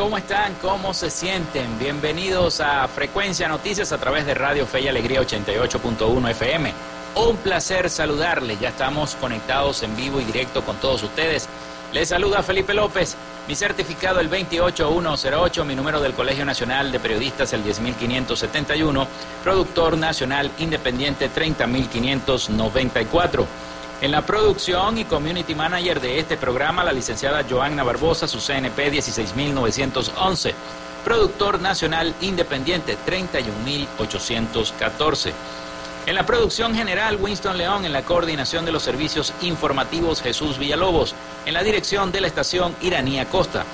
¿Cómo están? ¿Cómo se sienten? Bienvenidos a Frecuencia Noticias a través de Radio Fe y Alegría 88.1 FM. Un placer saludarles, ya estamos conectados en vivo y directo con todos ustedes. Les saluda Felipe López, mi certificado el 28108, mi número del Colegio Nacional de Periodistas el 10571, productor nacional independiente 30594. En la producción y community manager de este programa, la licenciada Joanna Barbosa, su CNP 16911. Productor nacional independiente 31814. En la producción general, Winston León. En la coordinación de los servicios informativos, Jesús Villalobos. En la dirección de la estación, Iranía Costa.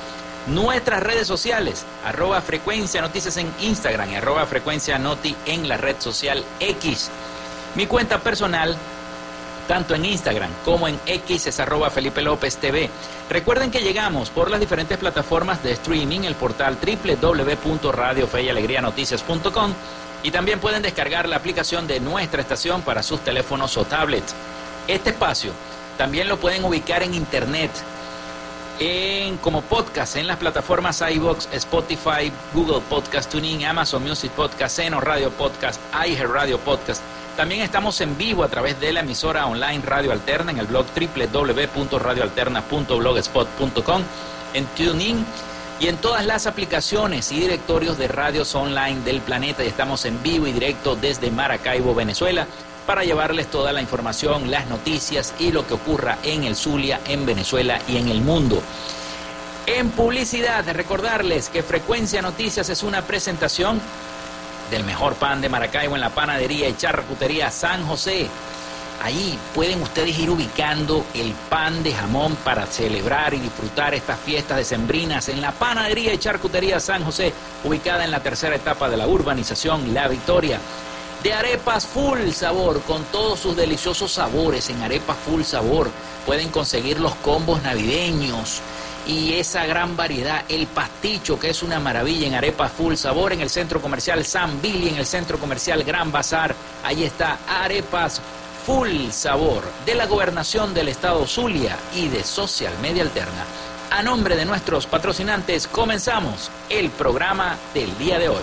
Nuestras redes sociales, arroba frecuencia noticias en Instagram y arroba frecuencia noti en la red social X. Mi cuenta personal, tanto en Instagram como en X es arroba Felipe López TV. Recuerden que llegamos por las diferentes plataformas de streaming, el portal www.radiofeyalegrianoticias.com y también pueden descargar la aplicación de nuestra estación para sus teléfonos o tablets. Este espacio también lo pueden ubicar en internet en, como podcast en las plataformas iBox, Spotify, Google Podcast Tuning, Amazon Music Podcast, Seno Radio Podcast, iHeart Radio Podcast. También estamos en vivo a través de la emisora online Radio Alterna en el blog www.radioalterna.blogspot.com, en TuneIn y en todas las aplicaciones y directorios de radios online del planeta. Y estamos en vivo y directo desde Maracaibo, Venezuela, para llevarles toda la información, las noticias y lo que ocurra en el Zulia, en Venezuela y en el mundo. En publicidad, recordarles que Frecuencia Noticias es una presentación del mejor pan de Maracaibo en la panadería y charcutería San José. Ahí pueden ustedes ir ubicando el pan de jamón para celebrar y disfrutar estas fiestas decembrinas en la panadería y charcutería San José, ubicada en la tercera etapa de la urbanización La Victoria. De arepas full sabor, con todos sus deliciosos sabores en arepas full sabor. Pueden conseguir los combos navideños y esa gran variedad, el pasticho que es una maravilla en arepas full sabor en el centro comercial San Billy, en el centro comercial Gran Bazar. Ahí está arepas full sabor de la gobernación del estado Zulia y de Social Media Alterna. A nombre de nuestros patrocinantes comenzamos el programa del día de hoy.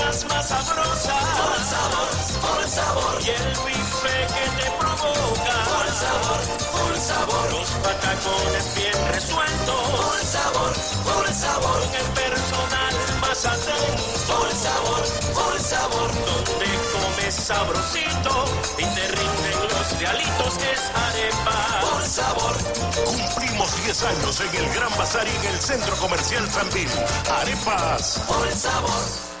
sabor. Y el bife que te provoca. Por sabor, por sabor. Los patacones bien resueltos. Por sabor, por sabor. Con el personal más atento. Por sabor, por sabor. Donde comes sabrosito y te rinden los realitos que es arepa. Por sabor. Cumplimos 10 años en el Gran Bazar y en el Centro Comercial San. Arepas Por sabor.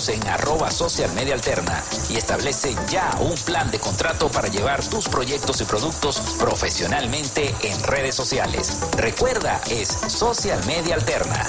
en arroba social media alterna y establece ya un plan de contrato para llevar tus proyectos y productos profesionalmente en redes sociales. Recuerda, es Social Media Alterna.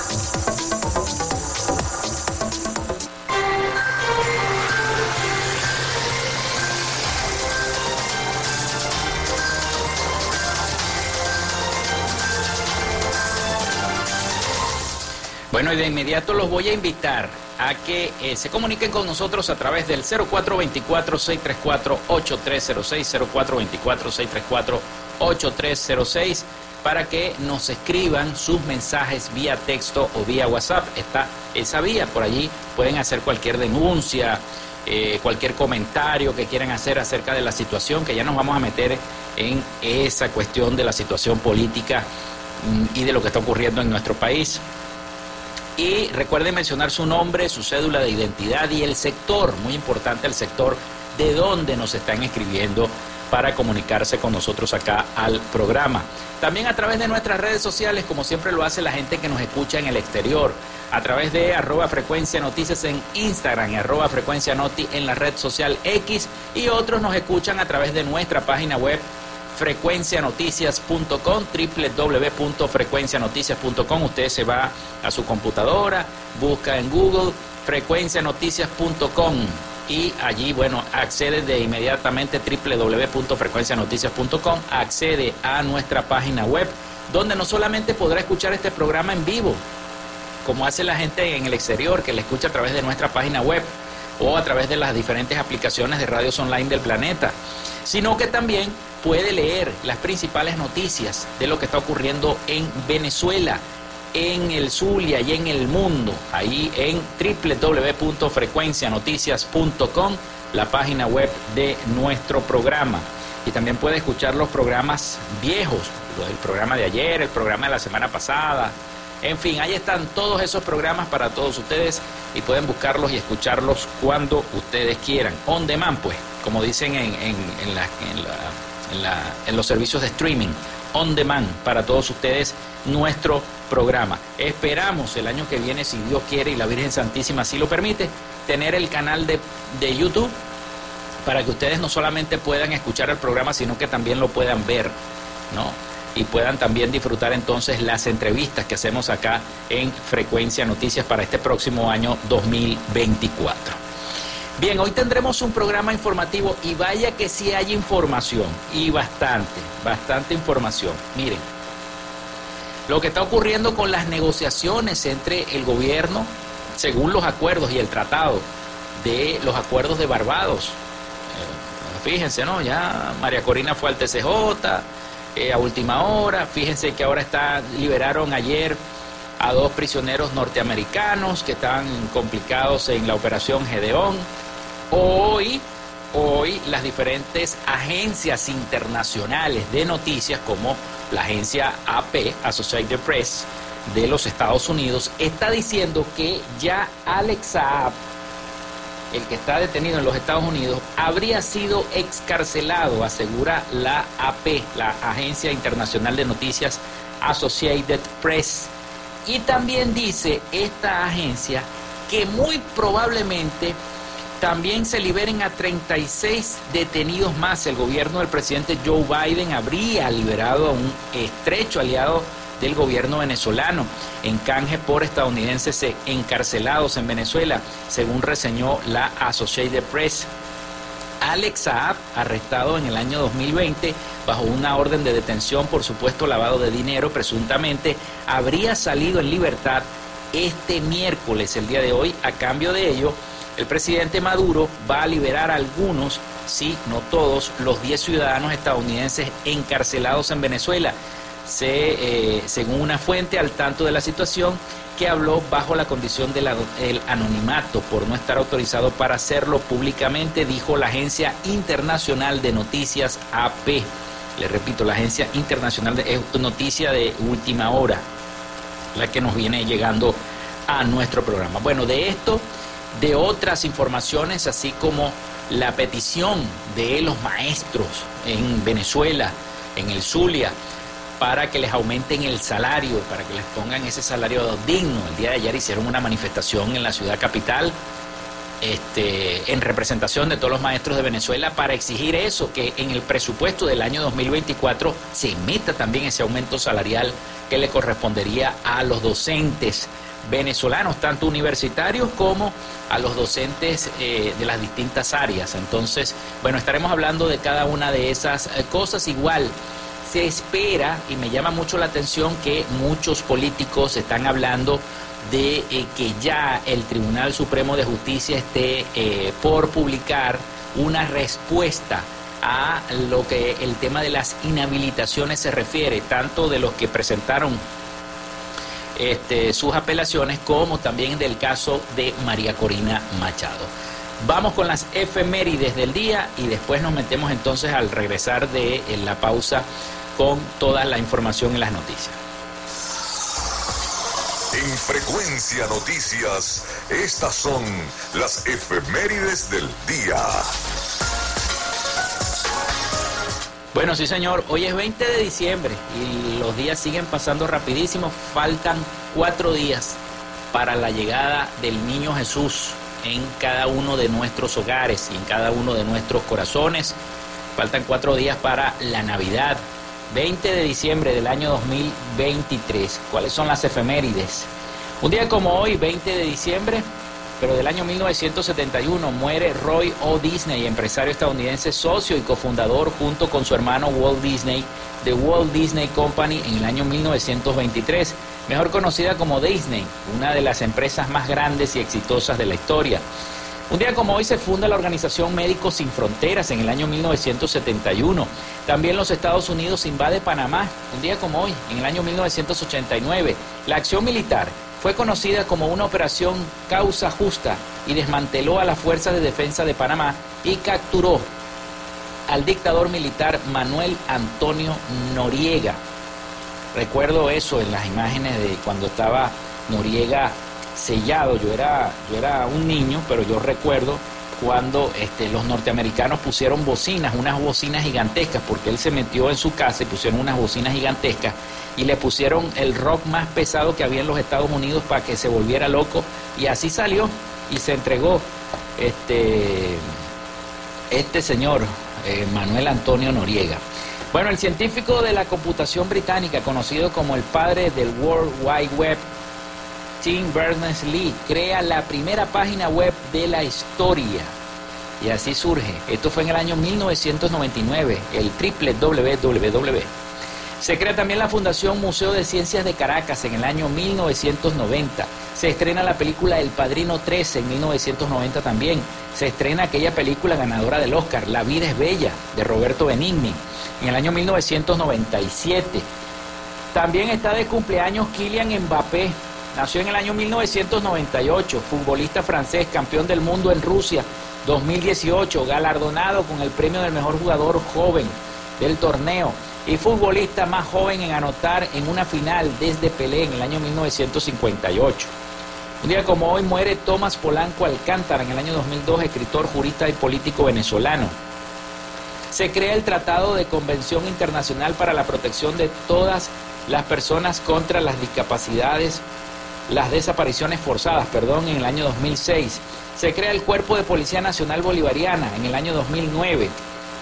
Bueno, y de inmediato los voy a invitar a que eh, se comuniquen con nosotros a través del 0424-634-8306, 0424-634-8306, para que nos escriban sus mensajes vía texto o vía WhatsApp. Está esa vía, por allí pueden hacer cualquier denuncia, eh, cualquier comentario que quieran hacer acerca de la situación, que ya nos vamos a meter en esa cuestión de la situación política mm, y de lo que está ocurriendo en nuestro país. Y recuerden mencionar su nombre, su cédula de identidad y el sector, muy importante el sector de donde nos están escribiendo para comunicarse con nosotros acá al programa. También a través de nuestras redes sociales, como siempre lo hace la gente que nos escucha en el exterior, a través de arroba frecuencia noticias en Instagram y arroba frecuencia noti en la red social X y otros nos escuchan a través de nuestra página web frecuencianoticias.com, www.frecuencianoticias.com. Usted se va a su computadora, busca en Google frecuencianoticias.com y allí, bueno, accede de inmediatamente www.frecuencianoticias.com, accede a nuestra página web, donde no solamente podrá escuchar este programa en vivo, como hace la gente en el exterior que le escucha a través de nuestra página web o a través de las diferentes aplicaciones de radios online del planeta, sino que también puede leer las principales noticias de lo que está ocurriendo en Venezuela, en el Zulia y en el mundo, ahí en www.frecuencianoticias.com, la página web de nuestro programa. Y también puede escuchar los programas viejos, el programa de ayer, el programa de la semana pasada. En fin, ahí están todos esos programas para todos ustedes y pueden buscarlos y escucharlos cuando ustedes quieran. On demand, pues, como dicen en, en, la en, los servicios de streaming on demand para todos ustedes nuestro programa. Esperamos el año que viene, si Dios quiere y la Virgen Santísima así lo permite, tener el canal de, de YouTube para que ustedes no solamente puedan escuchar el programa, sino que también lo puedan ver, ¿no? Y puedan también disfrutar entonces las entrevistas que hacemos acá en Frecuencia Noticias para este próximo año 2024. Bien, hoy tendremos un programa informativo y vaya que sí hay información y bastante, bastante información. Miren, lo que está ocurriendo con las negociaciones entre el gobierno, según los acuerdos y el tratado de los acuerdos de Barbados. Eh, fíjense, ¿no? Ya María Corina fue al TCJ eh, a última hora. Fíjense que ahora está, liberaron ayer a dos prisioneros norteamericanos que están complicados en la operación Gedeón. Hoy, hoy las diferentes agencias internacionales de noticias como la agencia AP, Associated Press, de los Estados Unidos, está diciendo que ya Alex Saab el que está detenido en los Estados Unidos, habría sido excarcelado, asegura la AP, la Agencia Internacional de Noticias Associated Press. Y también dice esta agencia que muy probablemente también se liberen a 36 detenidos más. El gobierno del presidente Joe Biden habría liberado a un estrecho aliado del gobierno venezolano en canje por estadounidenses encarcelados en Venezuela, según reseñó la Associated Press. Alex Saab, arrestado en el año 2020 bajo una orden de detención por supuesto lavado de dinero, presuntamente, habría salido en libertad este miércoles, el día de hoy, a cambio de ello, el presidente Maduro va a liberar a algunos, sí, no todos, los 10 ciudadanos estadounidenses encarcelados en Venezuela eh, según una fuente al tanto de la situación, que habló bajo la condición del anonimato por no estar autorizado para hacerlo públicamente, dijo la Agencia Internacional de Noticias AP. Le repito, la Agencia Internacional de Noticia de Última Hora, la que nos viene llegando a nuestro programa. Bueno, de esto, de otras informaciones, así como la petición de los maestros en Venezuela, en el Zulia, para que les aumenten el salario, para que les pongan ese salario digno. El día de ayer hicieron una manifestación en la ciudad capital este, en representación de todos los maestros de Venezuela para exigir eso, que en el presupuesto del año 2024 se meta también ese aumento salarial que le correspondería a los docentes venezolanos, tanto universitarios como a los docentes eh, de las distintas áreas. Entonces, bueno, estaremos hablando de cada una de esas eh, cosas igual se espera, y me llama mucho la atención, que muchos políticos están hablando de eh, que ya el Tribunal Supremo de Justicia esté por publicar una respuesta a lo que el tema de las inhabilitaciones se refiere, tanto de los que presentaron este, sus apelaciones como también del caso de María Corina Machado. Vamos con las efemérides del día y después nos metemos entonces al regresar de la pausa con toda la información en las noticias. En Frecuencia Noticias, estas son las efemérides del día. Bueno, sí señor, hoy es 20 de diciembre y los días siguen pasando rapidísimo. Faltan cuatro días para la llegada del niño Jesús en cada uno de nuestros hogares y en cada uno de nuestros corazones. Faltan cuatro días para la Navidad, 20 de diciembre del año 2023. ¿Cuáles son las efemérides? Un día como hoy, 20 de diciembre, pero del año 1971, muere Roy O. Disney, empresario estadounidense, socio y cofundador junto con su hermano Walt Disney de Walt Disney Company en el año 1923, mejor conocida como Disney, una de las empresas más grandes y exitosas de la historia. Un día como hoy se funda la Organización Médicos Sin Fronteras en el año 1971. También los Estados Unidos invade Panamá, un día como hoy, en el año 1989. La acción militar fue conocida como una operación causa justa y desmanteló a las fuerzas de defensa de Panamá y capturó al dictador militar Manuel Antonio Noriega. Recuerdo eso en las imágenes de cuando estaba Noriega sellado. Yo era, yo era un niño, pero yo recuerdo cuando este, los norteamericanos pusieron bocinas, unas bocinas gigantescas, porque él se metió en su casa y pusieron unas bocinas gigantescas y le pusieron el rock más pesado que había en los Estados Unidos para que se volviera loco y así salió y se entregó este, este señor, eh, Manuel Antonio Noriega. Bueno, el científico de la computación británica, conocido como el padre del World Wide Web, Tim Berners-Lee crea la primera página web de la historia. Y así surge. Esto fue en el año 1999, el triple www. Se crea también la Fundación Museo de Ciencias de Caracas en el año 1990. Se estrena la película El Padrino 13 en 1990 también. Se estrena aquella película ganadora del Oscar, La vida es bella, de Roberto Benigni, en el año 1997. También está de cumpleaños Kylian Mbappé, Nació en el año 1998, futbolista francés, campeón del mundo en Rusia 2018, galardonado con el premio del mejor jugador joven del torneo y futbolista más joven en anotar en una final desde Pelé en el año 1958. Un día como hoy muere Tomás Polanco Alcántara en el año 2002, escritor, jurista y político venezolano. Se crea el Tratado de Convención Internacional para la Protección de todas las personas contra las discapacidades, las desapariciones forzadas, perdón, en el año 2006. Se crea el Cuerpo de Policía Nacional Bolivariana en el año 2009.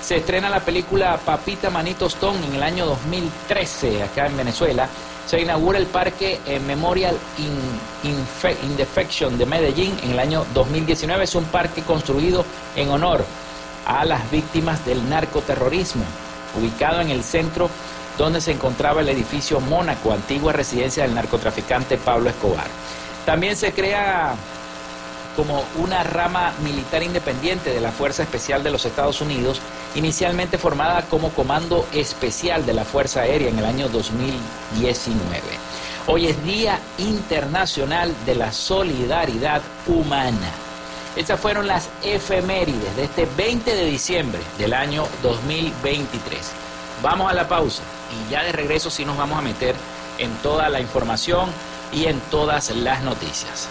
Se estrena la película Papita Manito Stone en el año 2013 acá en Venezuela se inaugura el Parque eh, Memorial in, Indefection de Medellín en el año 2019. Es un parque construido en honor a las víctimas del narcoterrorismo, ubicado en el centro donde se encontraba el edificio Mónaco, antigua residencia del narcotraficante Pablo Escobar. También se crea como una rama militar independiente de la Fuerza Especial de los Estados Unidos, inicialmente formada como Comando Especial de la Fuerza Aérea en el año 2019. Hoy es Día Internacional de la Solidaridad Humana. Estas fueron las efemérides de este 20 de diciembre del año 2023. Vamos a la pausa y ya de regreso sí nos vamos a meter en toda la información y en todas las noticias.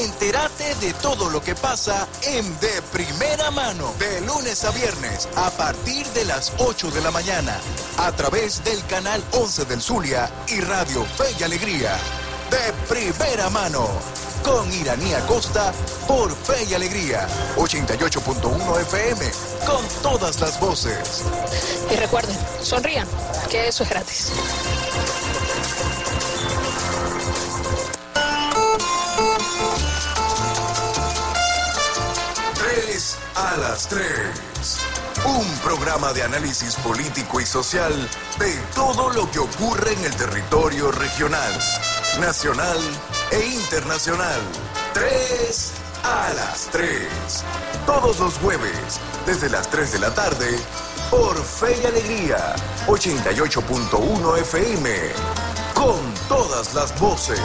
Entérate de todo lo que pasa en De Primera Mano, de lunes a viernes, a partir de las 8 de la mañana, a través del canal 11 del Zulia y Radio Fe y Alegría. De Primera Mano, con Iranía Costa, por Fe y Alegría, 88.1 FM, con todas las voces. Y recuerden, sonrían, que eso es gratis. A las 3. Un programa de análisis político y social de todo lo que ocurre en el territorio regional, nacional e internacional. 3 a las 3. Todos los jueves, desde las 3 de la tarde, por Fe y Alegría, 88.1 FM. Con todas las voces.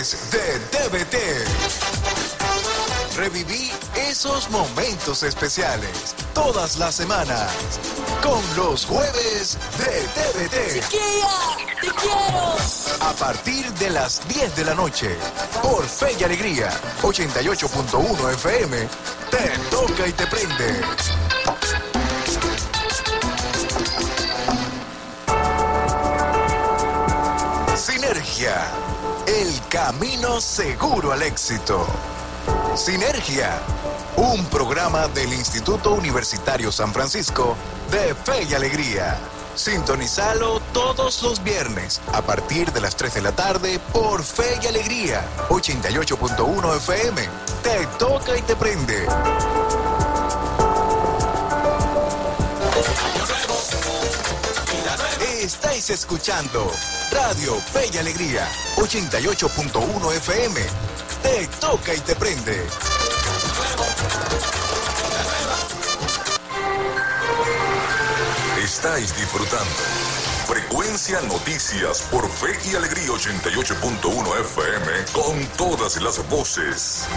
De TVT. Reviví esos momentos especiales todas las semanas con los jueves de TVT. ¡Te quiero! A partir de las 10 de la noche, por Fe y Alegría, 88.1 FM, te toca y te prende. Sinergia, el camino seguro al éxito. Sinergia, un programa del Instituto Universitario San Francisco de Fe y Alegría. Sintonizalo todos los viernes a partir de las 3 de la tarde por Fe y Alegría, 88.1 FM. Te toca y te prende. Estáis escuchando Radio Fe y Alegría, 88.1 FM. Te toca y te prende. Estáis disfrutando. Frecuencia Noticias por Fe y Alegría 88.1 FM con todas las voces.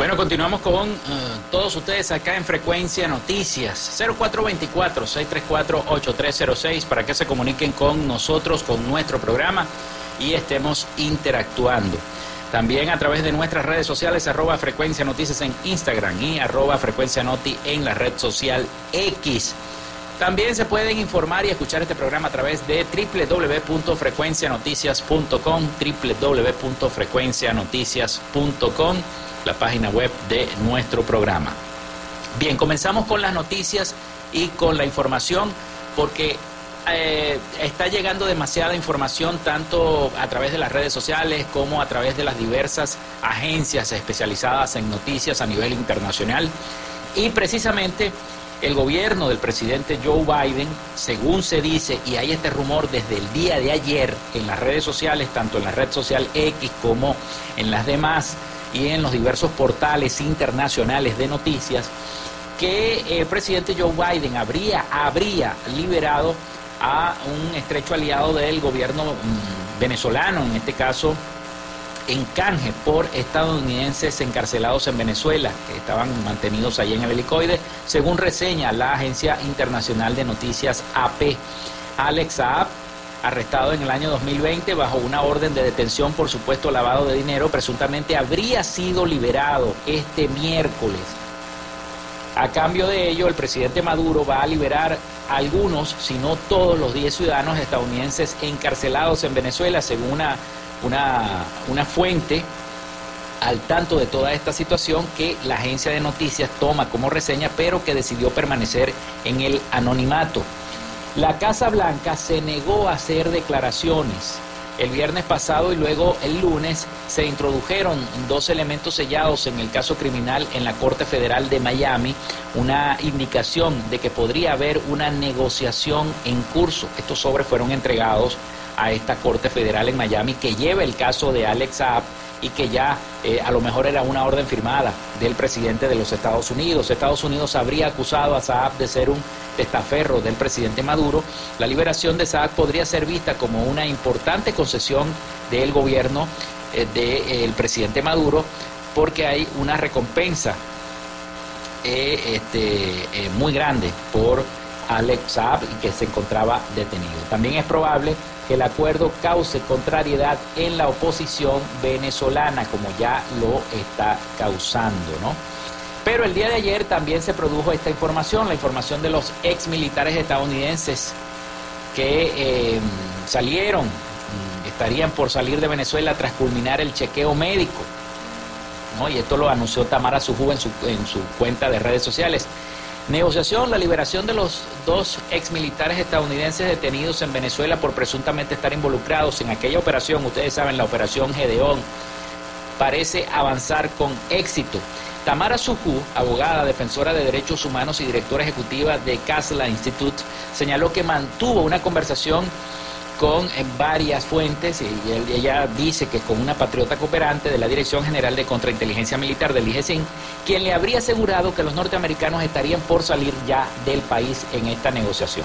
Bueno, continuamos con eh, todos ustedes acá en Frecuencia Noticias 0424-634-8306 para que se comuniquen con nosotros, con nuestro programa y estemos interactuando. También a través de nuestras redes sociales, arroba Frecuencia Noticias en Instagram y arroba Frecuencia Noti en la red social X. También se pueden informar y escuchar este programa a través de www.frecuencianoticias.com, www.frecuencianoticias.com, la página web de nuestro programa. Bien, comenzamos con las noticias y con la información porque eh, está llegando demasiada información tanto a través de las redes sociales como a través de las diversas agencias especializadas en noticias a nivel internacional y precisamente el gobierno del presidente Joe Biden, según se dice, y hay este rumor desde el día de ayer en las redes sociales, tanto en la red social X como en las demás y en los diversos portales internacionales de noticias, que el presidente Joe Biden habría, habría liberado a un estrecho aliado del gobierno mm, venezolano, en este caso en canje por estadounidenses encarcelados en Venezuela, que estaban mantenidos allí en el helicoide, según reseña la agencia internacional de noticias AP. Alex Saab, arrestado en el año 2020 bajo una orden de detención por supuesto lavado de dinero, presuntamente habría sido liberado este miércoles. A cambio de ello, el presidente Maduro va a liberar a algunos, si no todos los 10 ciudadanos estadounidenses encarcelados en Venezuela, según una una, una fuente al tanto de toda esta situación que la agencia de noticias toma como reseña, pero que decidió permanecer en el anonimato. La Casa Blanca se negó a hacer declaraciones. El viernes pasado y luego el lunes se introdujeron dos elementos sellados en el caso criminal en la Corte Federal de Miami, una indicación de que podría haber una negociación en curso. Estos sobres fueron entregados a esta Corte Federal en Miami que lleva el caso de Alex Saab y que ya eh, a lo mejor era una orden firmada del presidente de los Estados Unidos. Estados Unidos habría acusado a Saab de ser un testaferro del presidente Maduro. La liberación de Saab podría ser vista como una importante concesión del gobierno eh, del presidente Maduro porque hay una recompensa eh, este, muy grande por Alex Saab y que se encontraba detenido. También es probable que el acuerdo cause contrariedad en la oposición venezolana, como ya lo está causando, ¿no? Pero el día de ayer también se produjo esta información, la información de los ex militares estadounidenses que eh, salieron, estarían por salir de Venezuela tras culminar el chequeo médico. ¿no? Y esto lo anunció Tamara Sujú en su, en su cuenta de redes sociales. Negociación, la liberación de los dos ex militares estadounidenses detenidos en Venezuela por presuntamente estar involucrados en aquella operación, ustedes saben, la operación Gedeón, parece avanzar con éxito. Tamara Suju, abogada, defensora de derechos humanos y directora ejecutiva de Casla Institute, señaló que mantuvo una conversación con varias fuentes y ella dice que con una patriota cooperante de la Dirección General de Contrainteligencia Militar del IGESIN, quien le habría asegurado que los norteamericanos estarían por salir ya del país en esta negociación.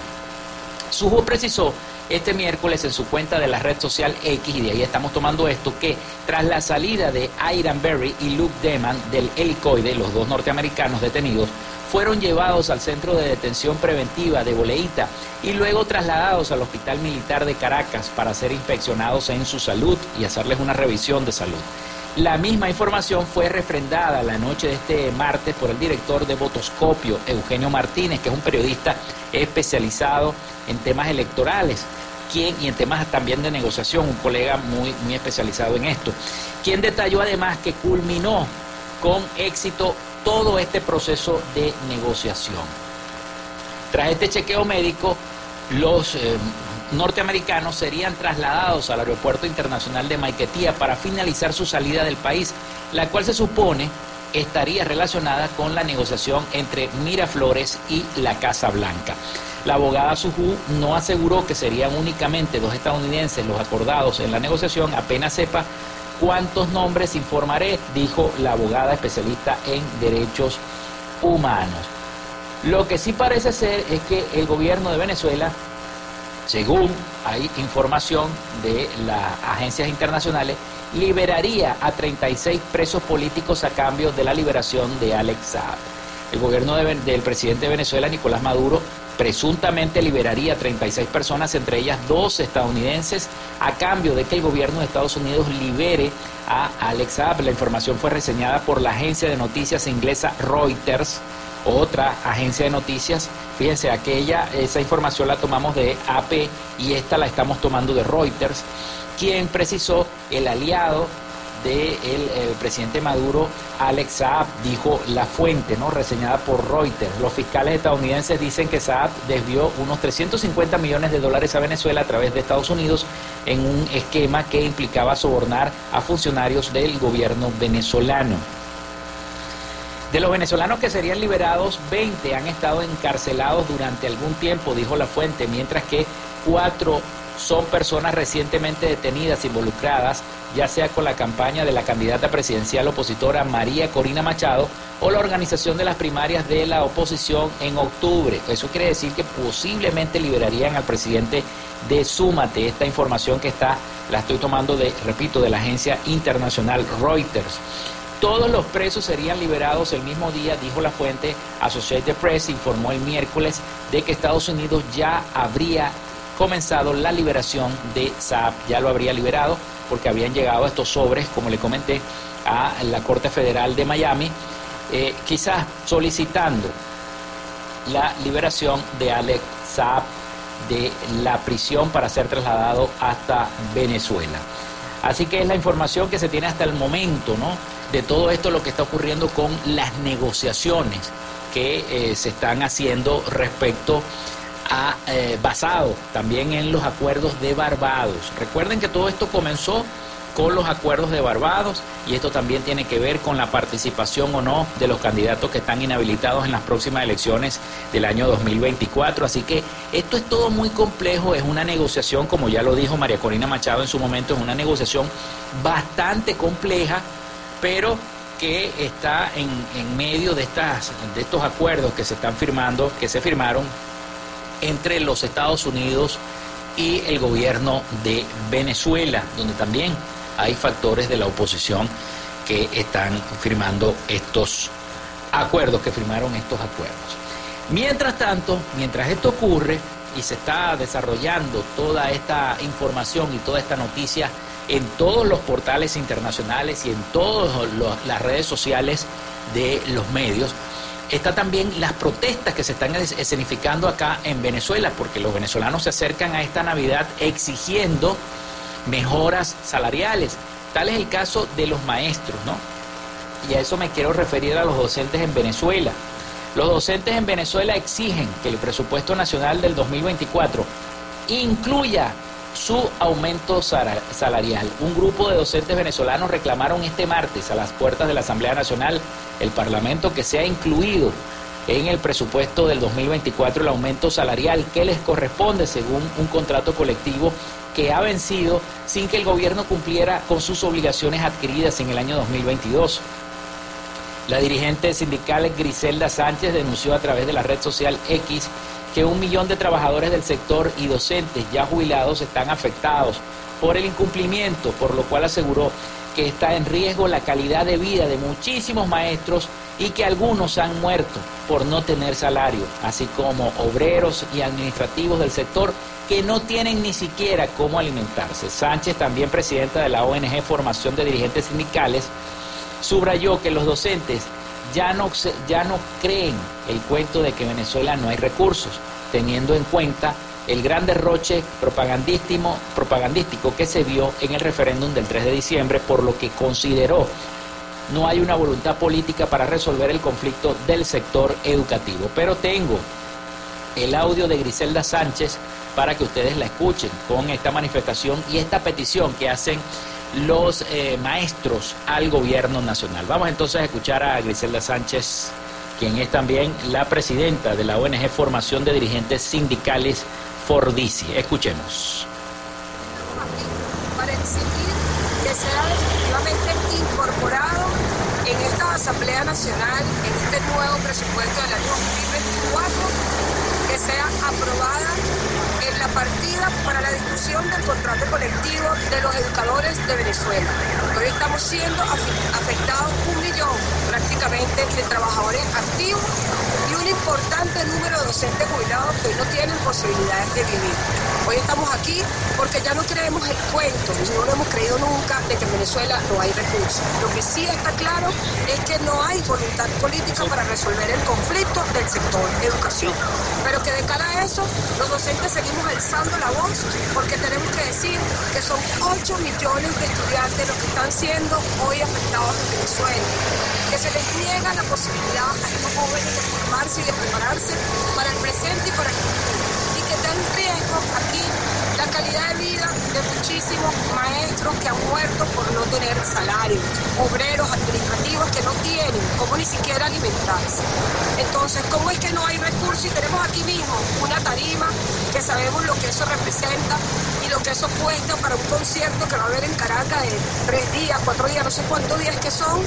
Sujo precisó este miércoles en su cuenta de la red social X, y de ahí estamos tomando esto, que tras la salida de Iron Berry y Luke Deman del helicoide, los dos norteamericanos detenidos, fueron llevados al centro de detención preventiva de Boleíta y luego trasladados al Hospital Militar de Caracas para ser inspeccionados en su salud y hacerles una revisión de salud. La misma información fue refrendada la noche de este martes por el director de Votoscopio, Eugenio Martínez, que es un periodista especializado en temas electorales quien, y en temas también de negociación, un colega muy, muy especializado en esto, quien detalló además que culminó con éxito todo este proceso de negociación. Tras este chequeo médico, los eh, norteamericanos serían trasladados al Aeropuerto Internacional de Maiquetía para finalizar su salida del país, la cual se supone estaría relacionada con la negociación entre Miraflores y la Casa Blanca. La abogada Suju no aseguró que serían únicamente dos estadounidenses los acordados en la negociación, apenas sepa ¿Cuántos nombres informaré? Dijo la abogada especialista en derechos humanos. Lo que sí parece ser es que el gobierno de Venezuela, según hay información de las agencias internacionales, liberaría a 36 presos políticos a cambio de la liberación de Alex Saab. El gobierno del presidente de Venezuela, Nicolás Maduro, presuntamente liberaría a 36 personas, entre ellas dos estadounidenses, a cambio de que el gobierno de Estados Unidos libere a Alex Saab. La información fue reseñada por la agencia de noticias inglesa Reuters, otra agencia de noticias. Fíjense, aquella, esa información la tomamos de AP y esta la estamos tomando de Reuters, quien precisó el aliado del presidente Maduro, Alex Saab, dijo la fuente, ¿no? reseñada por Reuters. Los fiscales estadounidenses dicen que Saab desvió unos 350 millones de dólares a Venezuela a través de Estados Unidos en un esquema que implicaba sobornar a funcionarios del gobierno venezolano. De los venezolanos que serían liberados, 20 han estado encarcelados durante algún tiempo, dijo la fuente, mientras que cuatro son personas recientemente detenidas involucradas, ya sea con la campaña de la candidata presidencial opositora María Corina Machado o la organización de las primarias de la oposición en octubre. Eso quiere decir que posiblemente liberarían al presidente de Súmate. Esta información que está, la estoy tomando de, repito, de la agencia internacional Reuters. Todos los presos serían liberados el mismo día, dijo la fuente. Associated Press informó el miércoles de que Estados Unidos ya habría comenzado la liberación de Saab. Ya lo habría liberado porque habían llegado estos sobres, como le comenté, a la Corte Federal de Miami, eh, quizás solicitando la liberación de Alex Saab de la prisión para ser trasladado hasta Venezuela. Así que es la información que se tiene hasta el momento, ¿no? De todo esto lo que está ocurriendo con las negociaciones que eh, se están haciendo respecto a, eh, basado también en los acuerdos de Barbados. Recuerden que todo esto comenzó con los acuerdos de Barbados y esto también tiene que ver con la participación o no de los candidatos que están inhabilitados en las próximas elecciones del año 2024. Así que esto es todo muy complejo, es una negociación, como ya lo dijo María Corina Machado en su momento, es una negociación bastante compleja, pero que está en, en medio de, estas, de estos acuerdos que se están firmando, que se firmaron entre los Estados Unidos y el gobierno de Venezuela, donde también hay factores de la oposición que están firmando estos acuerdos, que firmaron estos acuerdos. Mientras tanto, mientras esto ocurre y se está desarrollando toda esta información y toda esta noticia en todos los portales internacionales y en todas las redes sociales de los medios, está también las protestas que se están escenificando acá en Venezuela, porque los venezolanos se acercan a esta Navidad exigiendo mejoras salariales. Tal es el caso de los maestros, ¿no? Y a eso me quiero referir a los docentes en Venezuela. Los docentes en Venezuela exigen que el presupuesto nacional del 2024 incluya su aumento salarial. Un grupo de docentes venezolanos reclamaron este martes a las puertas de la Asamblea Nacional, el Parlamento, que sea incluido en el presupuesto del 2024 el aumento salarial que les corresponde según un contrato colectivo que ha vencido sin que el gobierno cumpliera con sus obligaciones adquiridas en el año 2022. La dirigente sindical Griselda Sánchez denunció a través de la red social X que un millón de trabajadores del sector y docentes ya jubilados están afectados por el incumplimiento, por lo cual aseguró que está en riesgo la calidad de vida de muchísimos maestros y que algunos han muerto por no tener salario, así como obreros y administrativos del sector que no tienen ni siquiera cómo alimentarse. Sánchez, también presidenta de la ONG Formación de Dirigentes Sindicales, subrayó que los docentes ya no, ya no creen el cuento de que en Venezuela no hay recursos, teniendo en cuenta el gran derroche propagandístico, propagandístico que se vio en el referéndum del 3 de diciembre, por lo que consideró no hay una voluntad política para resolver el conflicto del sector educativo. Pero tengo el audio de Griselda Sánchez para que ustedes la escuchen con esta manifestación y esta petición que hacen los eh, maestros al gobierno nacional. Vamos entonces a escuchar a Griselda Sánchez, quien es también la presidenta de la ONG Formación de Dirigentes Sindicales Fordici. Escuchemos. Para exigir que sea definitivamente incorporado en esta Asamblea Nacional, en este nuevo presupuesto del año 2024, que sea aprobada partida para la discusión del contrato colectivo de los educadores de Venezuela. Hoy estamos siendo afectados un millón prácticamente de trabajadores activos y un importante número de docentes jubilados que no tienen posibilidades de vivir. Hoy estamos aquí porque ya no creemos el cuento, no lo hemos creído nunca de que en Venezuela no hay recursos. Lo que sí está claro es que no hay voluntad política para resolver el conflicto del sector educación. Pero que de cara a eso, los docentes seguimos alzando la voz porque tenemos que decir que son 8 millones de estudiantes los que están siendo hoy afectados en Venezuela. Que se les niega la posibilidad a estos jóvenes de formarse y de prepararse para el presente y para el futuro. En riesgo aquí la calidad de vida de muchísimos maestros que han muerto por no tener salario, obreros administrativos que no tienen cómo ni siquiera alimentarse. Entonces, ¿cómo es que no hay recursos y tenemos aquí mismo una tarima que sabemos lo que eso representa y lo que eso cuesta para un concierto que va a haber en Caracas de tres días, cuatro días, no sé cuántos días que son,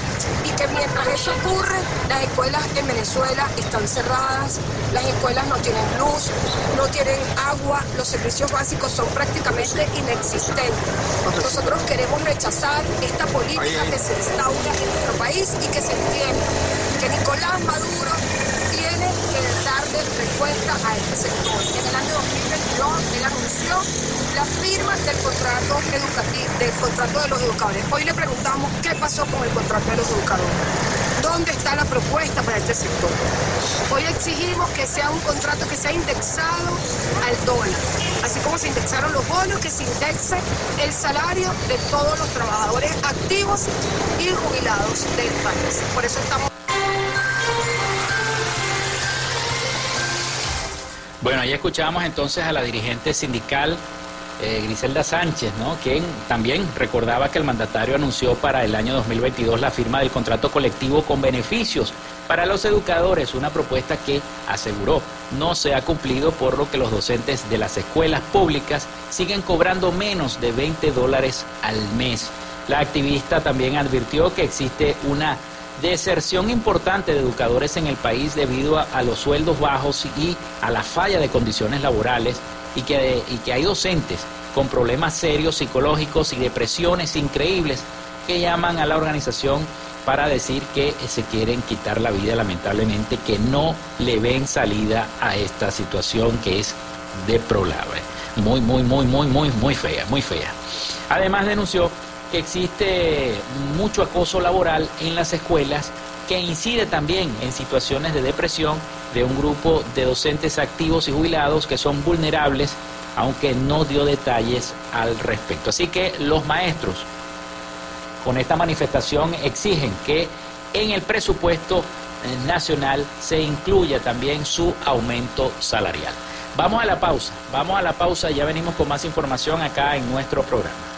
y que mientras eso ocurre, las escuelas en Venezuela están cerradas, las escuelas no tienen luz, no tienen agua, los servicios básicos son prácticamente inexistentes. Nosotros queremos rechazar esta política que se instaura en nuestro país y que se entienda que Nicolás Maduro tiene que darle respuesta a este sector. En el año 2022 él anunció la firma del contrato educativo, del contrato de los educadores. Hoy le preguntamos qué pasó con el contrato de los educadores. ¿Dónde está la propuesta para este sector? Hoy exigimos que sea un contrato que sea indexado al dólar, así como se indexaron los bonos, que se indexe el salario de todos los trabajadores activos y jubilados del país. Por eso estamos... Bueno, ahí escuchábamos entonces a la dirigente sindical eh, Griselda Sánchez, ¿no? quien también recordaba que el mandatario anunció para el año 2022 la firma del contrato colectivo con beneficios para los educadores, una propuesta que aseguró no se ha cumplido por lo que los docentes de las escuelas públicas siguen cobrando menos de 20 dólares al mes. La activista también advirtió que existe una deserción importante de educadores en el país debido a, los sueldos bajos y a la falla de condiciones laborales y que, y que hay docentes con problemas serios psicológicos y depresiones increíbles que llaman a la organización para decir que se quieren quitar la vida lamentablemente, que no le ven salida a esta situación que es deplorable. Muy, muy, muy, muy, muy, muy fea, muy fea. Además denunció que existe mucho acoso laboral en las escuelas que incide también en situaciones de depresión de un grupo de docentes activos y jubilados que son vulnerables, aunque no dio detalles al respecto. Así que los maestros con esta manifestación exigen que en el presupuesto nacional se incluya también su aumento salarial. Vamos a la pausa, vamos a la pausa, ya venimos con más información acá en nuestro programa.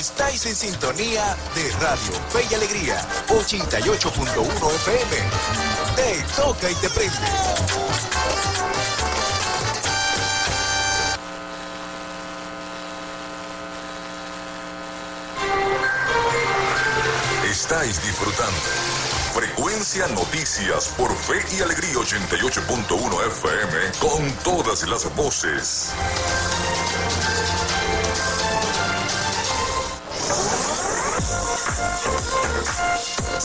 Estáis en sintonía de Radio Fe y Alegría 88.1 FM. Te toca y te prende. Estáis disfrutando. Frecuencia Noticias por Fe y Alegría 88.1 FM con todas las voces.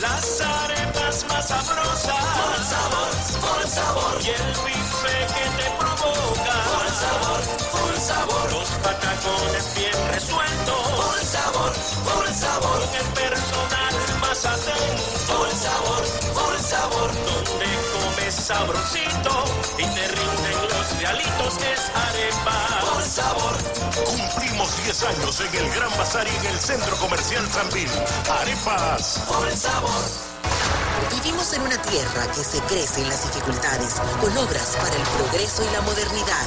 Las arepas más sabrosas. Por sabor, por sabor. Y el bife que te provoca. Por sabor, por sabor. Los patacones bien resueltos. Por sabor, por sabor. Con el Por sabor, por sabor. Donde comes sabrosito y te rinden los realitos es arepa. Por sabor. Cumplimos 10 años en el Gran Bazar y en el Centro Comercial Sambil. Arepas. Por sabor. Vivimos en una tierra que se crece en las dificultades, con obras para el progreso y la modernidad,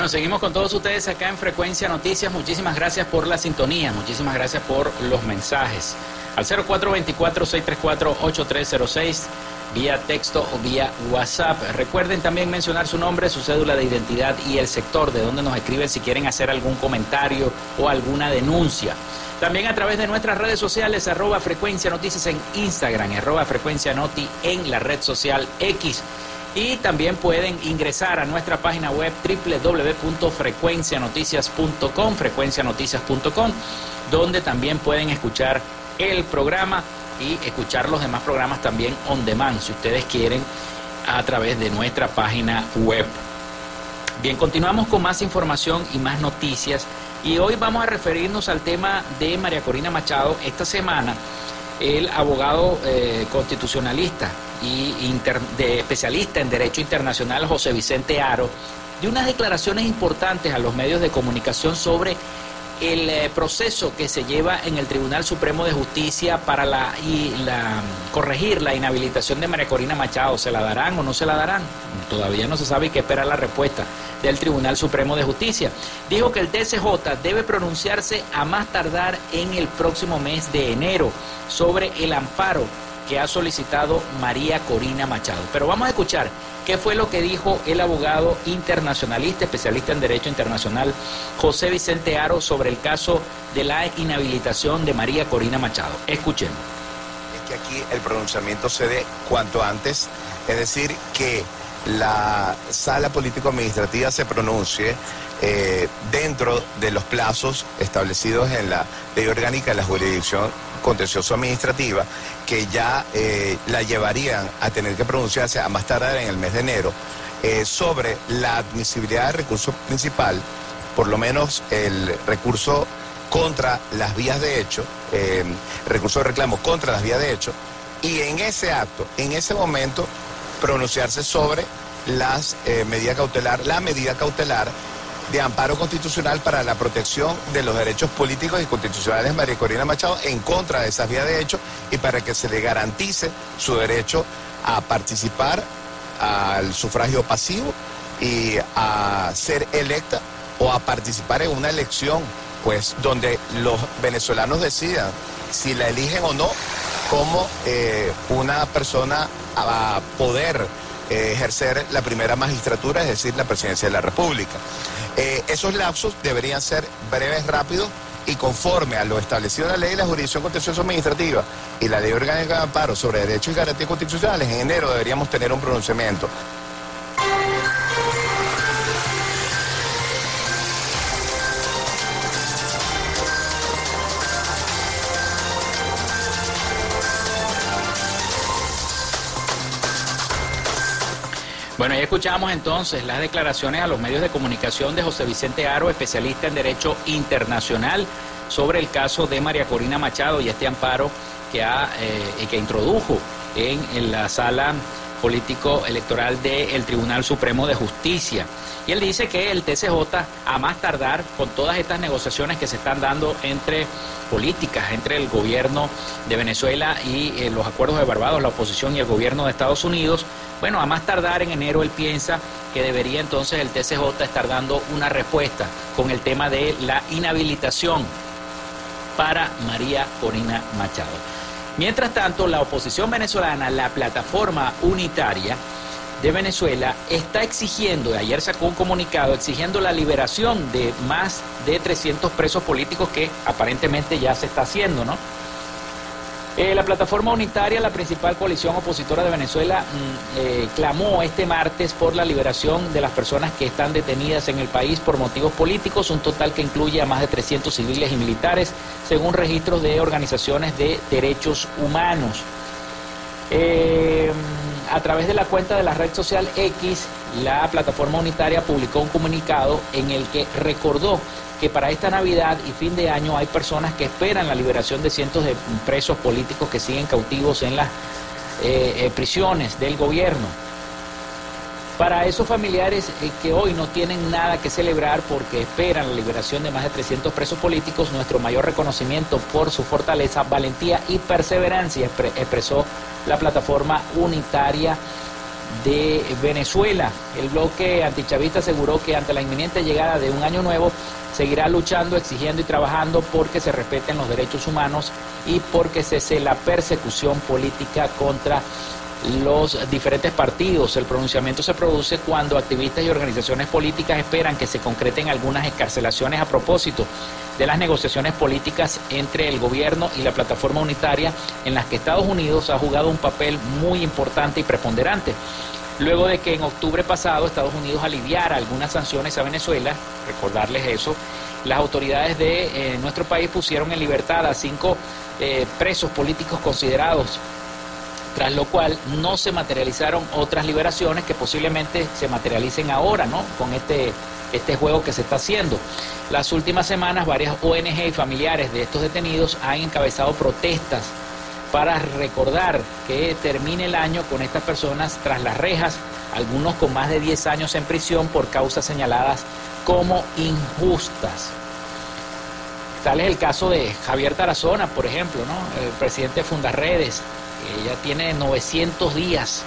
Bueno, seguimos con todos ustedes acá en Frecuencia Noticias. Muchísimas gracias por la sintonía, muchísimas gracias por los mensajes. Al 0424-634-8306, vía texto o vía WhatsApp. Recuerden también mencionar su nombre, su cédula de identidad y el sector de donde nos escriben si quieren hacer algún comentario o alguna denuncia. También a través de nuestras redes sociales, arroba Frecuencia Noticias en Instagram, arroba Frecuencia Noti en la red social X. Y también pueden ingresar a nuestra página web www.frecuencianoticias.com, frecuencianoticias.com, donde también pueden escuchar el programa y escuchar los demás programas también on demand, si ustedes quieren, a través de nuestra página web. Bien, continuamos con más información y más noticias. Y hoy vamos a referirnos al tema de María Corina Machado. Esta semana, el abogado eh, constitucionalista y de especialista en Derecho Internacional José Vicente Aro dio unas declaraciones importantes a los medios de comunicación sobre el eh, proceso que se lleva en el Tribunal Supremo de Justicia para la, y la, corregir la inhabilitación de María Corina Machado. ¿Se la darán o no se la darán? Todavía no se sabe y que espera la respuesta del Tribunal Supremo de Justicia. Dijo que el TSJ debe pronunciarse a más tardar en el próximo mes de enero sobre el amparo que ha solicitado María Corina Machado. Pero vamos a escuchar qué fue lo que dijo el abogado internacionalista, especialista en Derecho Internacional, José Vicente Aro, sobre el caso de la inhabilitación de María Corina Machado. Escuchemos. es que aquí el pronunciamiento se dé cuanto antes, es decir, que la sala político-administrativa se pronuncie eh, dentro de los plazos establecidos en la ley orgánica de la jurisdicción contencioso administrativa, que ya eh, la llevarían a tener que pronunciarse a más tardar en el mes de enero, eh, sobre la admisibilidad del recurso principal, por lo menos el recurso contra las vías de hecho, eh, recurso de reclamo contra las vías de hecho, y en ese acto, en ese momento, pronunciarse sobre las eh, medidas cautelar, la medida cautelar de amparo constitucional para la protección de los derechos políticos y constitucionales de María Corina Machado en contra de esas vías de hecho y para que se le garantice su derecho a participar al sufragio pasivo y a ser electa o a participar en una elección, pues donde los venezolanos decidan si la eligen o no como eh, una persona a poder eh, ejercer la primera magistratura, es decir, la presidencia de la República. Eh, esos lapsos deberían ser breves, rápidos y conforme a lo establecido en la ley de la jurisdicción contencioso administrativa y la ley orgánica de amparo sobre derechos y garantías constitucionales, en enero deberíamos tener un pronunciamiento. Bueno, ya escuchamos entonces las declaraciones a los medios de comunicación de José Vicente Aro, especialista en Derecho Internacional, sobre el caso de María Corina Machado y este amparo que, ha, eh, que introdujo en, la sala político electoral del Tribunal Supremo de Justicia. Y él dice que el TCJ, a más tardar, con todas estas negociaciones que se están dando entre políticas, entre el gobierno de Venezuela y eh, los acuerdos de Barbados, la oposición y el gobierno de Estados Unidos, bueno, a más tardar en enero él piensa que debería entonces el TCJ estar dando una respuesta con el tema de la inhabilitación para María Corina Machado. Mientras tanto, la oposición venezolana, la plataforma unitaria de Venezuela, está exigiendo, ayer sacó un comunicado, exigiendo la liberación de más de 300 presos políticos que aparentemente ya se está haciendo, ¿no? Eh, la plataforma unitaria, la principal coalición opositora de Venezuela, mm, eh, clamó este martes por la liberación de las personas que están detenidas en el país por motivos políticos, un total que incluye a más de 300 civiles y militares, según registros de organizaciones de derechos humanos. Eh, a través de la cuenta de la red social X, la plataforma unitaria publicó un comunicado en el que recordó que para esta Navidad y fin de año hay personas que esperan la liberación de cientos de presos políticos que siguen cautivos en las eh, eh, prisiones del gobierno. Para esos familiares eh, que hoy no tienen nada que celebrar porque esperan la liberación de más de 300 presos políticos, nuestro mayor reconocimiento por su fortaleza, valentía y perseverancia, expresó la plataforma unitaria de Venezuela. El bloque antichavista aseguró que ante la inminente llegada de un año nuevo seguirá luchando, exigiendo y trabajando porque se respeten los derechos humanos y porque cese la persecución política contra los diferentes partidos. El pronunciamiento se produce cuando activistas y organizaciones políticas esperan que se concreten algunas escarcelaciones a propósito de las negociaciones políticas entre el gobierno y la plataforma unitaria en las que Estados Unidos ha jugado un papel muy importante y preponderante. Luego de que en octubre pasado Estados Unidos aliviara algunas sanciones a Venezuela, recordarles eso, las autoridades de eh, nuestro país pusieron en libertad a cinco eh, presos políticos considerados tras lo cual no se materializaron otras liberaciones que posiblemente se materialicen ahora, ¿no? Con este, este juego que se está haciendo. Las últimas semanas varias ONG y familiares de estos detenidos han encabezado protestas para recordar que termine el año con estas personas tras las rejas, algunos con más de 10 años en prisión por causas señaladas como injustas. Tal es el caso de Javier Tarazona, por ejemplo, ¿no? el presidente de Fundarredes, ella tiene 900 días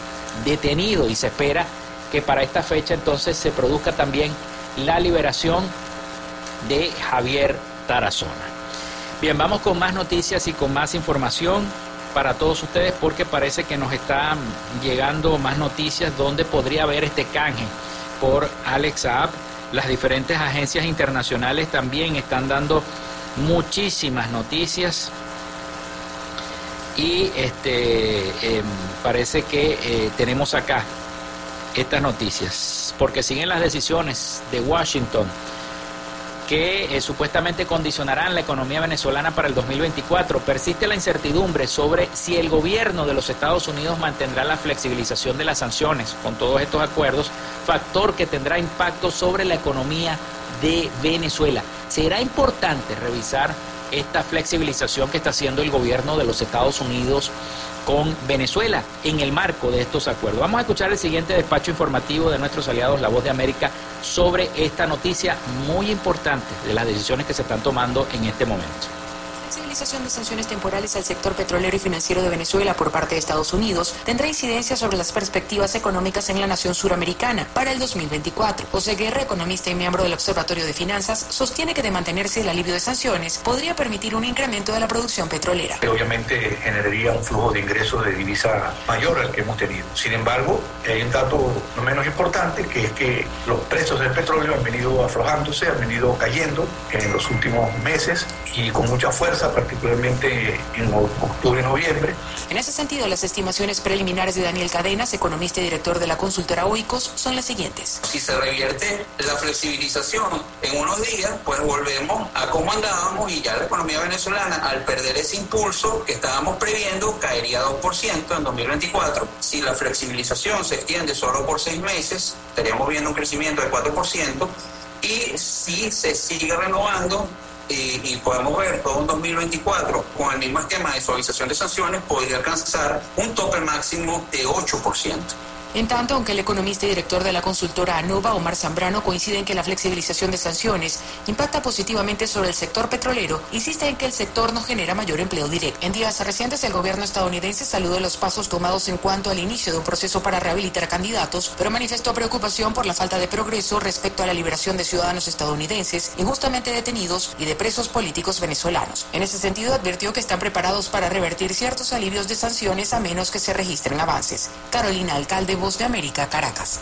detenido y se espera que para esta fecha entonces se produzca también la liberación de Javier Tarazona. Bien, vamos con más noticias y con más información para todos ustedes porque parece que nos están llegando más noticias donde podría haber este canje por Alex App. Las diferentes agencias internacionales también están dando muchísimas noticias y este em, parece que eh, tenemos acá estas noticias, porque siguen las decisiones de Washington que eh, supuestamente condicionarán la economía venezolana para el 2024. Persiste la incertidumbre sobre si el gobierno de los Estados Unidos mantendrá la flexibilización de las sanciones con todos estos acuerdos, factor que tendrá impacto sobre la economía de Venezuela. Será importante revisar esta flexibilización que está haciendo el gobierno de los Estados Unidos con Venezuela en el marco de estos acuerdos. Vamos a escuchar el siguiente despacho informativo de nuestros aliados La Voz de América sobre esta noticia muy importante de las decisiones que se están tomando en este momento flexibilización de sanciones temporales al sector petrolero y financiero de Venezuela por parte de Estados Unidos tendrá incidencia sobre las perspectivas económicas en la nación suramericana para el 2024. José Guerra, economista y miembro del Observatorio de Finanzas, sostiene que de mantenerse el alivio de sanciones podría permitir un incremento de la producción petrolera. Obviamente generaría un flujo de ingresos de divisa mayor al que hemos tenido. Sin embargo, hay un dato no menos importante que es que los precios del petróleo han venido aflojándose, han venido cayendo en los últimos meses y con mucha fuerza, particularmente en octubre y noviembre. En ese sentido, las estimaciones preliminares de Daniel Cadenas, economista y director de la consultora OICOS, son las siguientes. Si se revierte la flexibilización en unos días, pues volvemos a como andábamos y ya la economía venezolana, al perder ese impulso que estábamos previendo, caería 2% en 2024. Si la flexibilización se extiende solo por seis meses, estaríamos viendo un crecimiento de 4%. Y si se sigue renovando, y, y, podemos ver todo un 2024 con el mismo esquema de suavización de sanciones, podría alcanzar un tope máximo de 8%. En tanto, aunque el economista y director de la consultora ANOVA, Omar Zambrano, coincide en que la flexibilización de sanciones impacta positivamente sobre el sector petrolero, insiste en que el sector no genera mayor empleo directo. En días recientes, el gobierno estadounidense saludó los pasos tomados en cuanto al inicio de un proceso para rehabilitar candidatos, pero manifestó preocupación por la falta de progreso respecto a la liberación de ciudadanos estadounidenses injustamente detenidos y de presos políticos venezolanos. En ese sentido, advirtió que están preparados para revertir ciertos alivios de sanciones a menos que se registren avances. Carolina Alcalde, Voz de América, Caracas.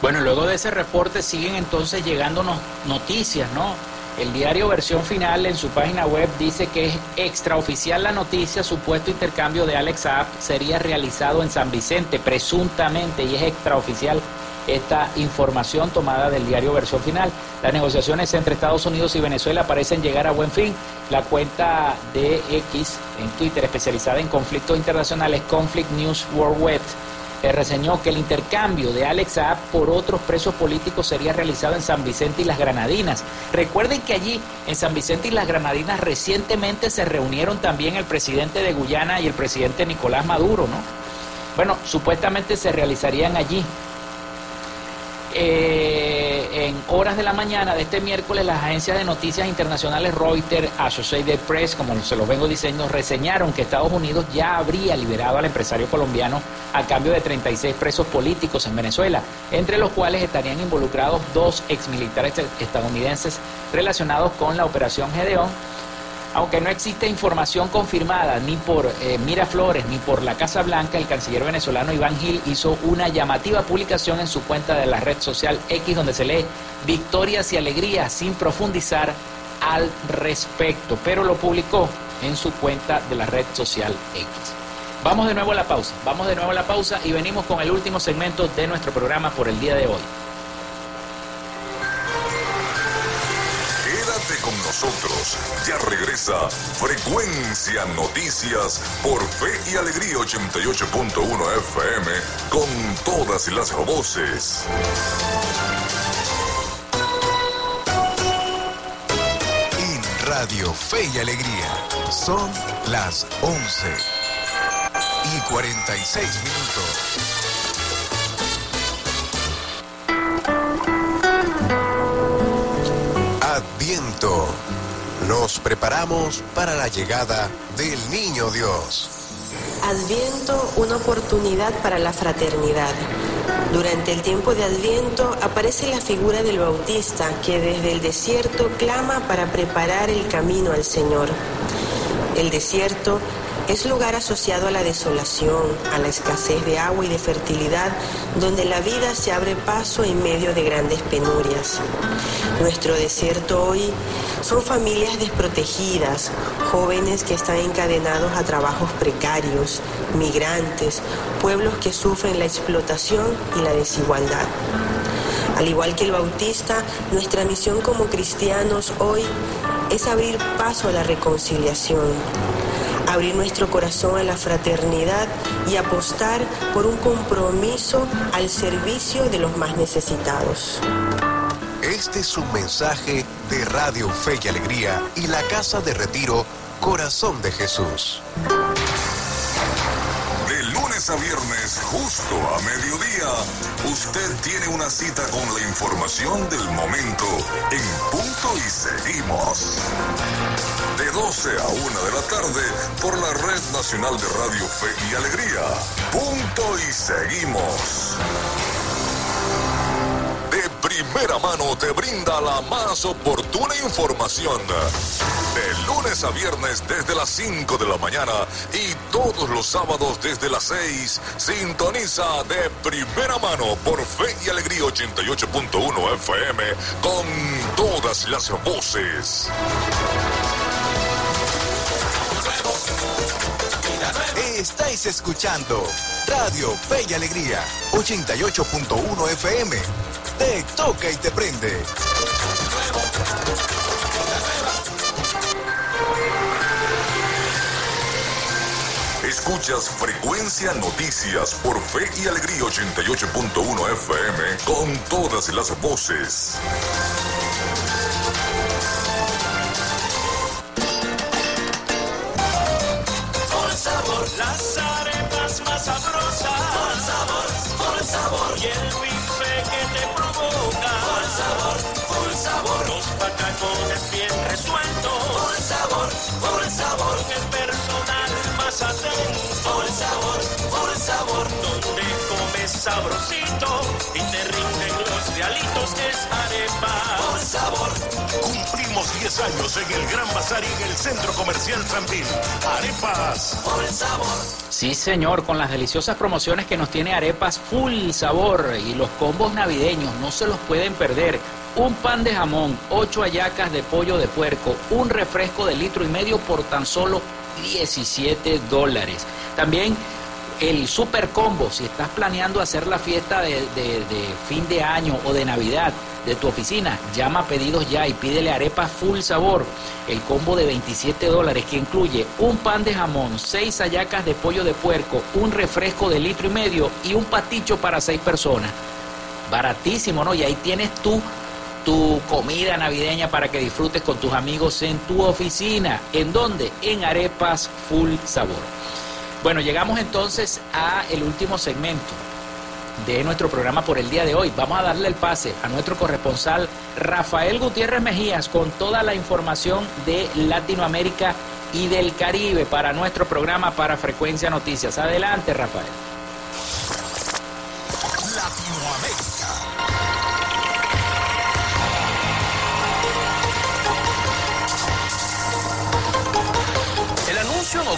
Bueno, luego de ese reporte siguen entonces llegándonos noticias, ¿no? El diario Versión Final en su página web dice que es extraoficial la noticia, supuesto intercambio de Alex Saab sería realizado en San Vicente, presuntamente, y es extraoficial esta información tomada del diario Versión Final. Las negociaciones entre Estados Unidos y Venezuela parecen llegar a buen fin. La cuenta de X en Twitter especializada en conflictos internacionales, Conflict News Worldwide, eh, reseñó que el intercambio de Alex Saab por otros presos políticos sería realizado en San Vicente y las Granadinas. Recuerden que allí, en San Vicente y las Granadinas, recientemente se reunieron también el presidente de Guyana y el presidente Nicolás Maduro, ¿no? Bueno, supuestamente se realizarían allí. Eh, en horas de la mañana de este miércoles, las agencias de noticias internacionales Reuters, Associated Press, como se los vengo diciendo, reseñaron que Estados Unidos ya habría liberado al empresario colombiano a cambio de 36 presos políticos en Venezuela, entre los cuales estarían involucrados dos exmilitares estadounidenses relacionados con la operación Gedeón aunque no existe información confirmada ni por eh, Miraflores ni por la Casa Blanca, el canciller venezolano Iván Gil hizo una llamativa publicación en su cuenta de la red social X donde se lee victorias y alegrías sin profundizar al respecto, pero lo publicó en su cuenta de la red social X. Vamos de nuevo a la pausa, vamos de nuevo a la pausa y venimos con el último segmento de nuestro programa por el día de hoy. Nosotros. Ya regresa Frecuencia Noticias por Fe y Alegría 88.1 FM con todas las voces. En Radio Fe y Alegría son las 11 y 46 minutos. Nos preparamos para la llegada del Niño Dios. Adviento, una oportunidad para la fraternidad. Durante el tiempo de Adviento aparece la figura del Bautista que desde el desierto clama para preparar el camino al Señor. El desierto es lugar asociado a la desolación, a la escasez de agua y de fertilidad, donde la vida se abre paso en medio de grandes penurias. Nuestro desierto hoy son familias desprotegidas, jóvenes que están encadenados a trabajos precarios, migrantes, pueblos que sufren la explotación y la desigualdad. Al igual que el Bautista, nuestra misión como cristianos hoy es abrir paso a la reconciliación, abrir nuestro corazón a la fraternidad y apostar por un compromiso al servicio de los más necesitados. Este es un mensaje de Radio Fe y Alegría y la Casa de Retiro Corazón de Jesús. A viernes, justo a mediodía, usted tiene una cita con la información del momento en punto y seguimos. De 12 a 1 de la tarde por la Red Nacional de Radio Fe y Alegría. Punto y seguimos. De primera mano te brinda la más oportuna información. De lunes a viernes desde las 5 de la mañana y todos los sábados desde las 6, sintoniza de primera mano por Fe y Alegría 88.1 FM con todas las voces. Estáis escuchando Radio Fe y Alegría 88.1 FM. Te toca y te prende. Escuchas Frecuencia Noticias por Fe y Alegría 88.1 FM con todas las voces. Por sabor, las arepas más sabrosas. Sabor, por sabor. Y el bife que te provoca. Por sabor, por sabor. Los patacones bien resueltos. Por sabor, por sabor. El personal Por sabor, por sabor. Donde comes sabrosito y te rinden los realitos es arepa. Por sabor. Cumplimos 10 años en el Gran Bazar y en el Centro Comercial Sambil. Arepas. Por sabor. Sí, señor, con las deliciosas promociones que nos tiene Arepas Full Sabor y los combos navideños, no se los pueden perder. Un pan de jamón, ocho hallacas de pollo de puerco, un refresco de litro y medio por tan solo 17 dólares. También el super combo, si estás planeando hacer la fiesta de, fin de año o de Navidad de tu oficina, llama a pedidos ya y pídele arepa full sabor. El combo de 27 dólares que incluye un pan de jamón, seis hallacas de pollo de puerco, un refresco de litro y medio y un paticho para seis personas. Baratísimo, ¿no? Y ahí tienes tú tu comida navideña para que disfrutes con tus amigos en tu oficina. ¿En dónde? En Arepas Full Sabor. Bueno, llegamos entonces a el último segmento de nuestro programa por el día de hoy. Vamos a darle el pase a nuestro corresponsal Rafael Gutiérrez Mejías con toda la información de Latinoamérica y del Caribe para nuestro programa para Frecuencia Noticias. Adelante, Rafael.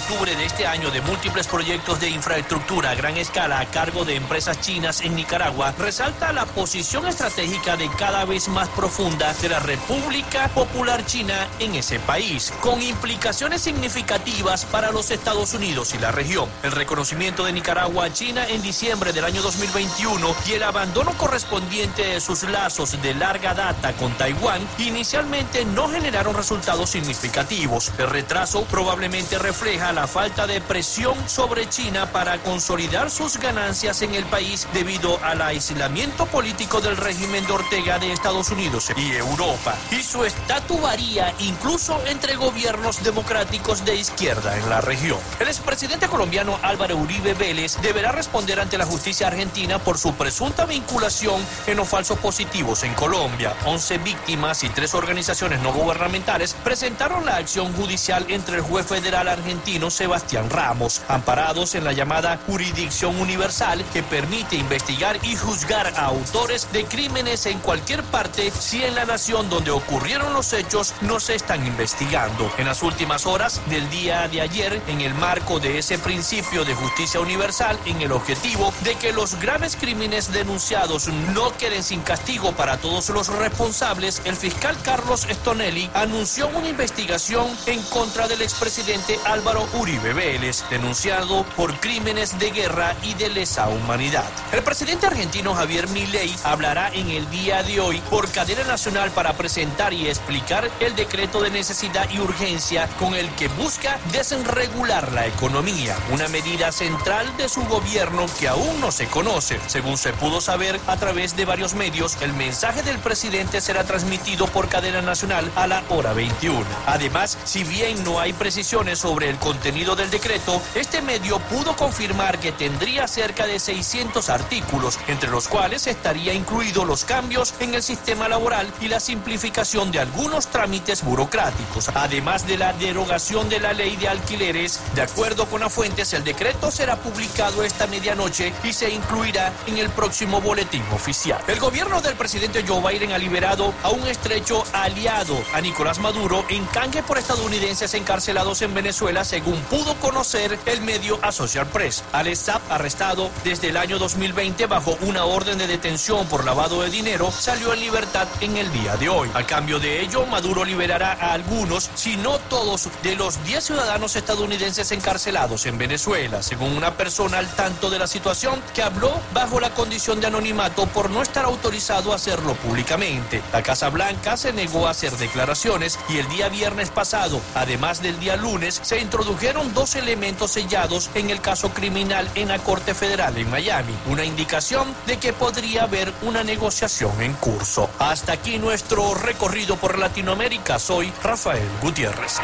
Octubre de este año de múltiples proyectos de infraestructura a gran escala a cargo de empresas chinas en Nicaragua resalta la posición estratégica de cada vez más profunda de la República Popular China en ese país, con implicaciones significativas para los Estados Unidos y la región. El reconocimiento de Nicaragua a China en diciembre del año 2021 y el abandono correspondiente de sus lazos de larga data con Taiwán inicialmente no generaron resultados significativos. El retraso probablemente refleja la falta de presión sobre China para consolidar sus ganancias en el país debido al aislamiento político del régimen de Ortega de Estados Unidos y Europa. Y su estatus varía incluso entre gobiernos democráticos de izquierda en la región. El expresidente colombiano Álvaro Uribe Vélez deberá responder ante la justicia argentina por su presunta vinculación en los falsos positivos en Colombia. 11 víctimas y tres organizaciones no gubernamentales presentaron la acción judicial entre el juez federal argentino Sebastián Ramos, amparados en la llamada jurisdicción universal que permite investigar y juzgar a autores de crímenes en cualquier parte si en la nación donde ocurrieron los hechos no se están investigando. En las últimas horas del día de ayer, en el marco de ese principio de justicia universal, en el objetivo de que los graves crímenes denunciados no queden sin castigo para todos los responsables, el fiscal Carlos Stonelli anunció una investigación en contra del expresidente Álvaro Uribe Vélez, denunciado por crímenes de guerra y de lesa humanidad. El presidente argentino Javier Milei hablará en el día de hoy por cadena nacional para presentar y explicar el decreto de necesidad y urgencia con el que busca desregular la economía, una medida central de su gobierno que aún no se conoce. Según se pudo saber a través de varios medios, el mensaje del presidente será transmitido por cadena nacional a la hora 21. Además, si bien no hay precisiones sobre el contenido del decreto, este medio pudo confirmar que tendría cerca de 600 artículos, entre los cuales estaría incluido los cambios en el sistema laboral y la simplificación de algunos trámites burocráticos, además de la derogación de la ley de alquileres. De acuerdo con las fuentes, el decreto será publicado esta medianoche y se incluirá en el próximo boletín oficial. El gobierno del presidente Joe Biden ha liberado a un estrecho aliado a Nicolás Maduro en canje por estadounidenses encarcelados en Venezuela, según pudo conocer el medio Associated Press. Al Saab, arrestado desde el año 2020 bajo una orden de detención por lavado de dinero, salió en libertad en el día de hoy. A cambio de ello, Maduro liberará a algunos, si no todos, de los 10 ciudadanos estadounidenses encarcelados en Venezuela, según una persona al tanto de la situación que habló bajo la condición de anonimato por no estar autorizado a hacerlo públicamente. La Casa Blanca se negó a hacer declaraciones y el día viernes pasado, además del día lunes, se introdujeron dos elementos sellados en el caso criminal en la Corte Federal en Miami, una indicación de que podría haber una negociación en curso. Hasta aquí nuestro recorrido por Latinoamérica. Soy Rafael Gutiérrez.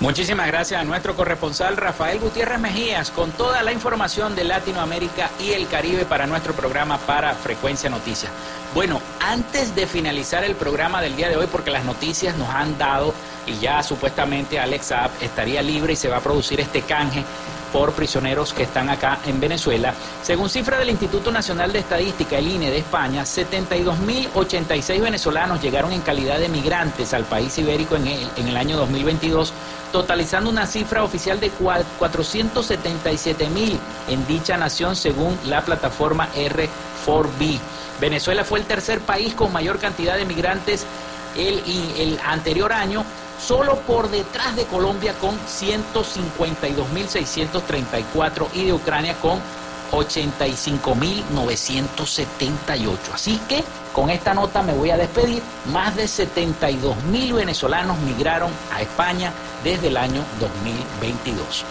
Muchísimas gracias a nuestro corresponsal Rafael Gutiérrez Mejías con toda la información de Latinoamérica y el Caribe para nuestro programa para Frecuencia Noticias. Bueno, antes de finalizar el programa del día de hoy, porque las noticias nos han dado y ya supuestamente Alex Saab estaría libre y se va a producir este canje por prisioneros que están acá en Venezuela. Según cifra del Instituto Nacional de Estadística, el INE de España, 72.086 venezolanos llegaron en calidad de migrantes al país ibérico en el, en el año 2022, totalizando una cifra oficial de 477.000 en dicha nación según la plataforma R4B. Venezuela fue el tercer país con mayor cantidad de migrantes el, el anterior año solo por detrás de Colombia con 152.634 y de Ucrania con 85.978. Así que con esta nota me voy a despedir. Más de 72.000 venezolanos migraron a España desde el año 2022.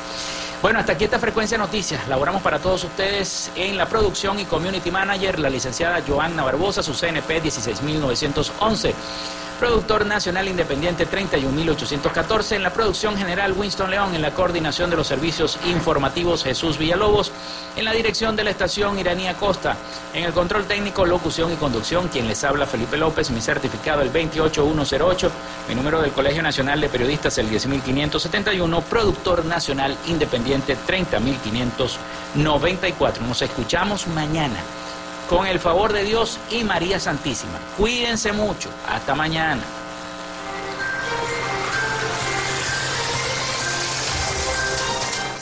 Bueno, hasta aquí esta frecuencia de noticias. Laboramos para todos ustedes en la producción y community manager, la licenciada Joanna Barbosa, su CNP 16911. Productor Nacional Independiente 31814. En la producción general Winston León. En la coordinación de los servicios informativos Jesús Villalobos. En la dirección de la estación Iranía Costa. En el control técnico, locución y conducción. Quien les habla Felipe López. Mi certificado el 28108. Mi número del Colegio Nacional de Periodistas el 10571. Productor Nacional Independiente 30594. Nos escuchamos mañana con el favor de Dios y María Santísima. Cuídense mucho. Hasta mañana.